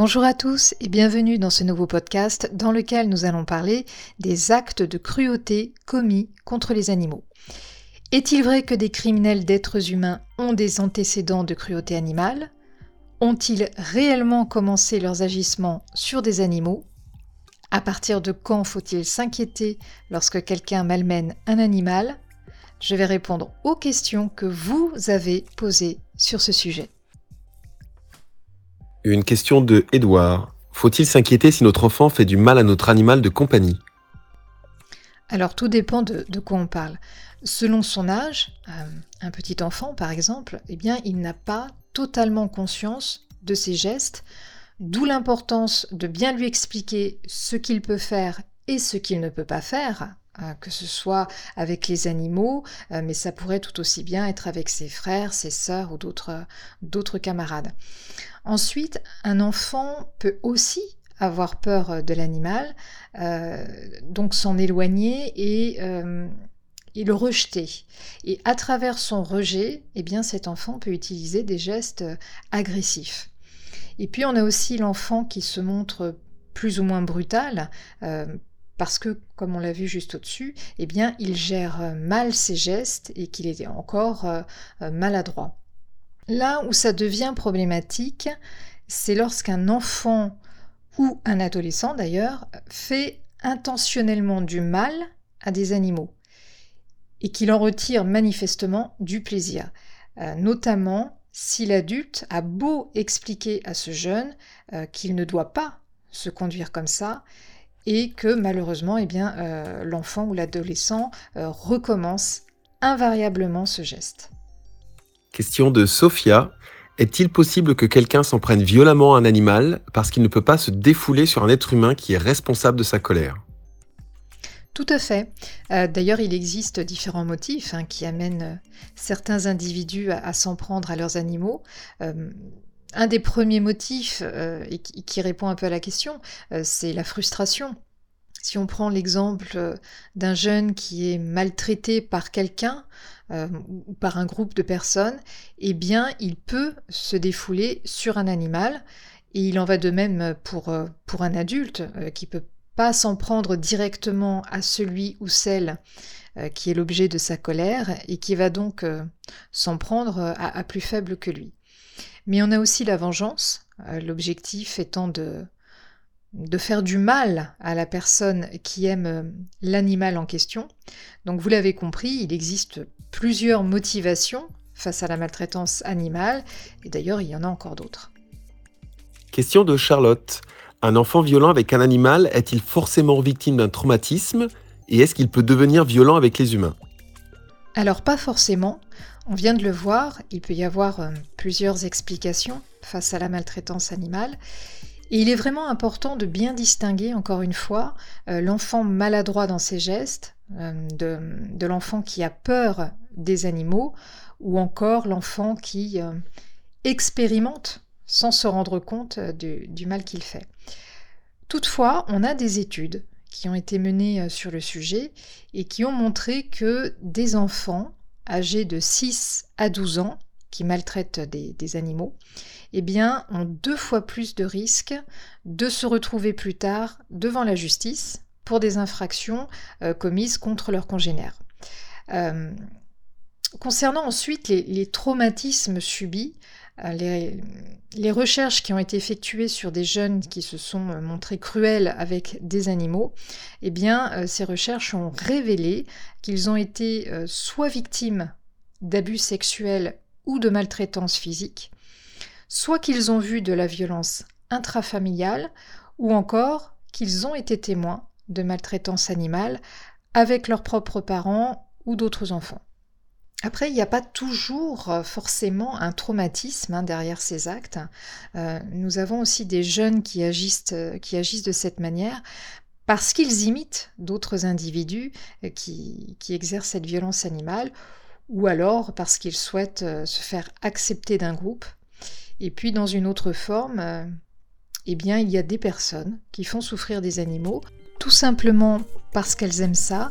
Bonjour à tous et bienvenue dans ce nouveau podcast dans lequel nous allons parler des actes de cruauté commis contre les animaux. Est-il vrai que des criminels d'êtres humains ont des antécédents de cruauté animale? Ont-ils réellement commencé leurs agissements sur des animaux? À partir de quand faut-il s'inquiéter lorsque quelqu'un malmène un animal? Je vais répondre aux questions que vous avez posées sur ce sujet. Une question de Edouard. Faut-il s'inquiéter si notre enfant fait du mal à notre animal de compagnie? Alors tout dépend de, quoi on parle. Selon son âge, euh, un petit enfant par exemple, eh bien il n'a pas totalement conscience de ses gestes, d'où l'importance de bien lui expliquer ce qu'il peut faire et ce qu'il ne peut pas faire que ce soit avec les animaux, euh, mais ça pourrait tout aussi bien être avec ses frères, ses sœurs ou d'autres camarades. Ensuite, un enfant peut aussi avoir peur de l'animal, euh, donc s'en éloigner et, euh, et, le rejeter. Et à travers son rejet, eh bien, cet enfant peut utiliser des gestes agressifs. Et puis on a aussi l'enfant qui se montre plus ou moins brutal, parce que, comme on l'a vu juste au-dessus, eh bien, il gère euh, mal ses gestes et qu'il est encore euh, euh, maladroit. Là où ça devient problématique, c'est lorsqu'un enfant ou un adolescent d'ailleurs fait intentionnellement du mal à des animaux et qu'il en retire manifestement du plaisir, notamment si l'adulte a beau expliquer à ce jeune qu'il ne doit pas se conduire comme ça, et que malheureusement, eh bien, euh, l'enfant ou l'adolescent euh, recommence invariablement ce geste. Question de Sophia. Est-il possible que quelqu'un s'en prenne violemment à un animal parce qu'il ne peut pas se défouler sur un être humain qui est responsable de sa colère? Tout à fait. Euh, d'ailleurs, il existe différents motifs hein, qui amènent certains individus à, s'en prendre à leurs animaux un des premiers motifs euh, qui, répond un peu à la question, euh, c'est la frustration. Si on prend l'exemple euh, d'un jeune qui est maltraité par quelqu'un ou par un groupe de personnes, eh bien, il peut se défouler sur un animal. Et il en va de même pour, un adulte qui peut pas s'en prendre directement à celui ou celle qui est l'objet de sa colère et qui va donc s'en prendre à plus faible que lui. Mais on a aussi la vengeance, euh, l'objectif étant de, de faire du mal à la personne qui aime euh, l'animal en question. Donc vous l'avez compris, il existe plusieurs motivations face à la maltraitance animale, et d'ailleurs il y en a encore d'autres. Question de Charlotte. Un enfant violent avec un animal est-il forcément victime d'un traumatisme et est-ce qu'il peut devenir violent avec les humains? Alors pas forcément. On vient de le voir, il peut y avoir euh, plusieurs explications face à la maltraitance animale. Et il est vraiment important de bien distinguer, encore une fois, euh, l'enfant maladroit dans ses gestes, euh, de, l'enfant qui a peur des animaux, ou encore l'enfant qui expérimente sans se rendre compte du mal qu'il fait. Toutefois, on a des études qui ont été menées sur le sujet et qui ont montré que des enfants âgés de 6 à 12 ans qui maltraitent des, animaux, eh bien, ont deux fois plus de risques de se retrouver plus tard devant la justice pour des infractions euh, commises contre leurs congénères. Euh, concernant ensuite les, traumatismes subis, les, les, recherches qui ont été effectuées sur des jeunes qui se sont montrés cruels avec des animaux, eh bien, ces recherches ont révélé qu'ils ont été soit victimes d'abus sexuels ou de maltraitance physique, soit qu'ils ont vu de la violence intrafamiliale, ou encore qu'ils ont été témoins de maltraitance animale avec leurs propres parents ou d'autres enfants. Après, il n'y a pas toujours euh, forcément un traumatisme hein, derrière ces actes. Euh, nous avons aussi des jeunes qui agissent, euh, qui agissent de cette manière parce qu'ils imitent d'autres individus qui, exercent cette violence animale ou alors parce qu'ils souhaitent se faire accepter d'un groupe. Et puis dans une autre forme, eh bien il y a des personnes qui font souffrir des animaux tout simplement parce qu'elles aiment ça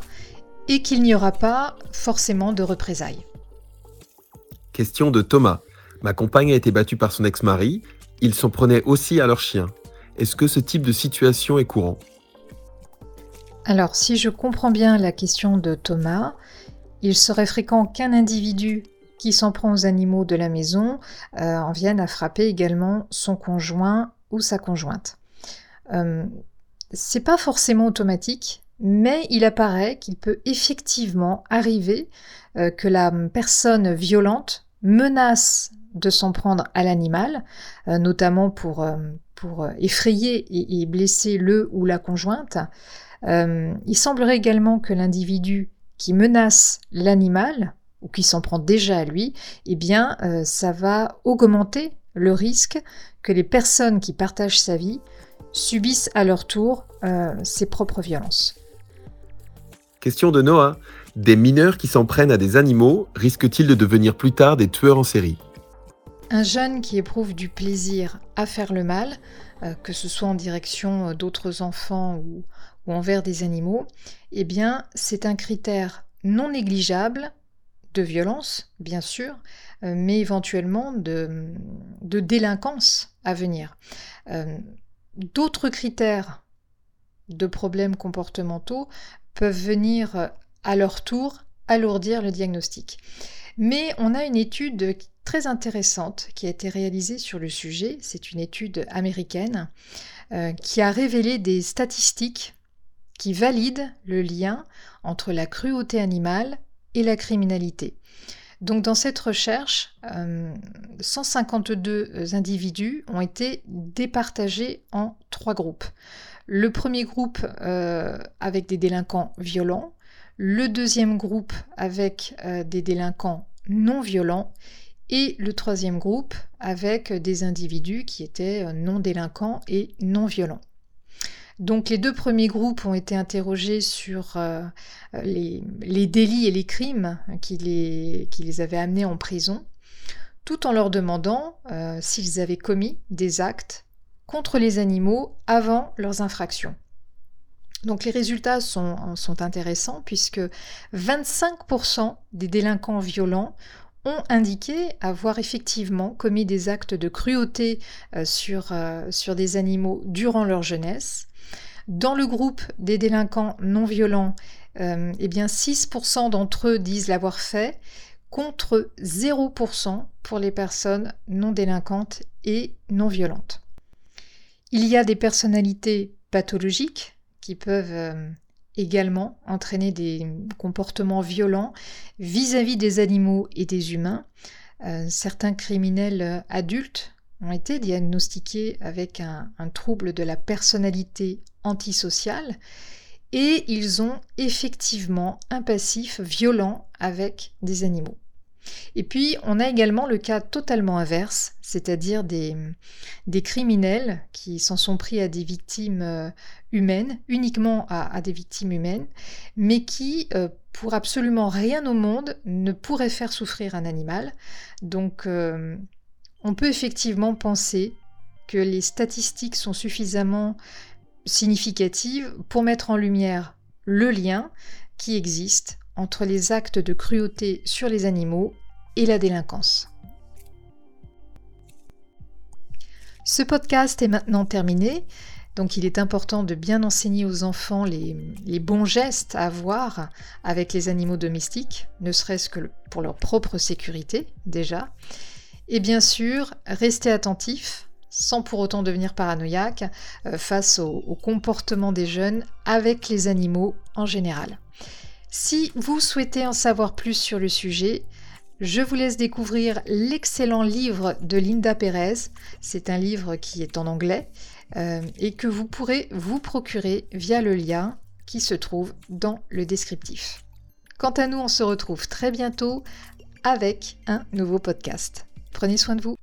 et qu'il n'y aura pas forcément de représailles. Question de Thomas. Ma compagne a été battue par son ex-mari. Ils s'en prenaient aussi à leur chien. Est-ce que ce type de situation est courant? Alors, si je comprends bien la question de Thomas, il serait fréquent qu'un individu qui s'en prend aux animaux de la maison euh, en vienne à frapper également son conjoint ou sa conjointe. Euh, c'est pas forcément automatique, mais il apparaît qu'il peut effectivement arriver euh, que la personne violente menace de s'en prendre à l'animal, euh, notamment pour, euh, pour effrayer et, blesser le ou la conjointe. il semblerait également que l'individu qui menace l'animal, ou qui s'en prend déjà à lui, eh bien, ça va augmenter le risque que les personnes qui partagent sa vie subissent à leur tour ses propres violences. Question de Noah. Des mineurs qui s'en prennent à des animaux risquent-ils de devenir plus tard des tueurs en série? Un jeune qui éprouve du plaisir à faire le mal, euh, que ce soit en direction euh, d'autres enfants ou, envers des animaux, eh bien, c'est un critère non négligeable de violence, bien sûr, euh, mais éventuellement de, délinquance à venir. D'autres critères de problèmes comportementaux peuvent venir à leur tour alourdir le diagnostic. Mais on a une étude très intéressante qui a été réalisée sur le sujet, c'est une étude américaine, euh, qui a révélé des statistiques qui valident le lien entre la cruauté animale et la criminalité. Donc dans cette recherche, 152 euh, individus ont été départagés en trois groupes. Le premier groupe euh, avec des délinquants violents, le deuxième groupe avec euh, des délinquants non violents et le troisième groupe avec des individus qui étaient euh, non délinquants et non violents. Donc les deux premiers groupes ont été interrogés sur les, délits et les crimes qui les, qui les, avaient amenés en prison, tout en leur demandant s'ils avaient commis des actes contre les animaux avant leurs infractions. Donc les résultats sont, intéressants puisque 25% des délinquants violents ont indiqué avoir effectivement commis des actes de cruauté euh, sur, euh, sur des animaux durant leur jeunesse. Dans le groupe des délinquants non violents, euh, eh bien 6% d'entre eux disent l'avoir fait, contre 0% pour les personnes non délinquantes et non violentes. Il y a des personnalités pathologiques qui peuvent euh, également entraîner des comportements violents vis-à-vis des animaux et des humains. Euh, certains criminels euh, adultes ont été diagnostiqués avec un, un trouble de la personnalité antisociale et ils ont effectivement un passif violent avec des animaux. Et puis, on a également le cas totalement inverse, c'est-à-dire des, criminels qui s'en sont pris à des victimes euh, humaines, uniquement à, des victimes humaines, mais qui, euh, pour absolument rien au monde, ne pourraient faire souffrir un animal. Donc, euh, on peut effectivement penser que les statistiques sont suffisamment significatives pour mettre en lumière le lien qui existe entre les actes de cruauté sur les animaux et la délinquance. Ce podcast est maintenant terminé, donc il est important de bien enseigner aux enfants les, bons gestes à avoir avec les animaux domestiques, ne serait-ce que pour leur propre sécurité déjà. Et bien sûr, rester attentif, sans pour autant devenir paranoïaque, euh, face au comportement des jeunes avec les animaux en général. Si vous souhaitez en savoir plus sur le sujet, je vous laisse découvrir l'excellent livre de Linda Perez. C'est un livre qui est en anglais euh, et que vous pourrez vous procurer via le lien qui se trouve dans le descriptif. Quant à nous, on se retrouve très bientôt avec un nouveau podcast. Prenez soin de vous.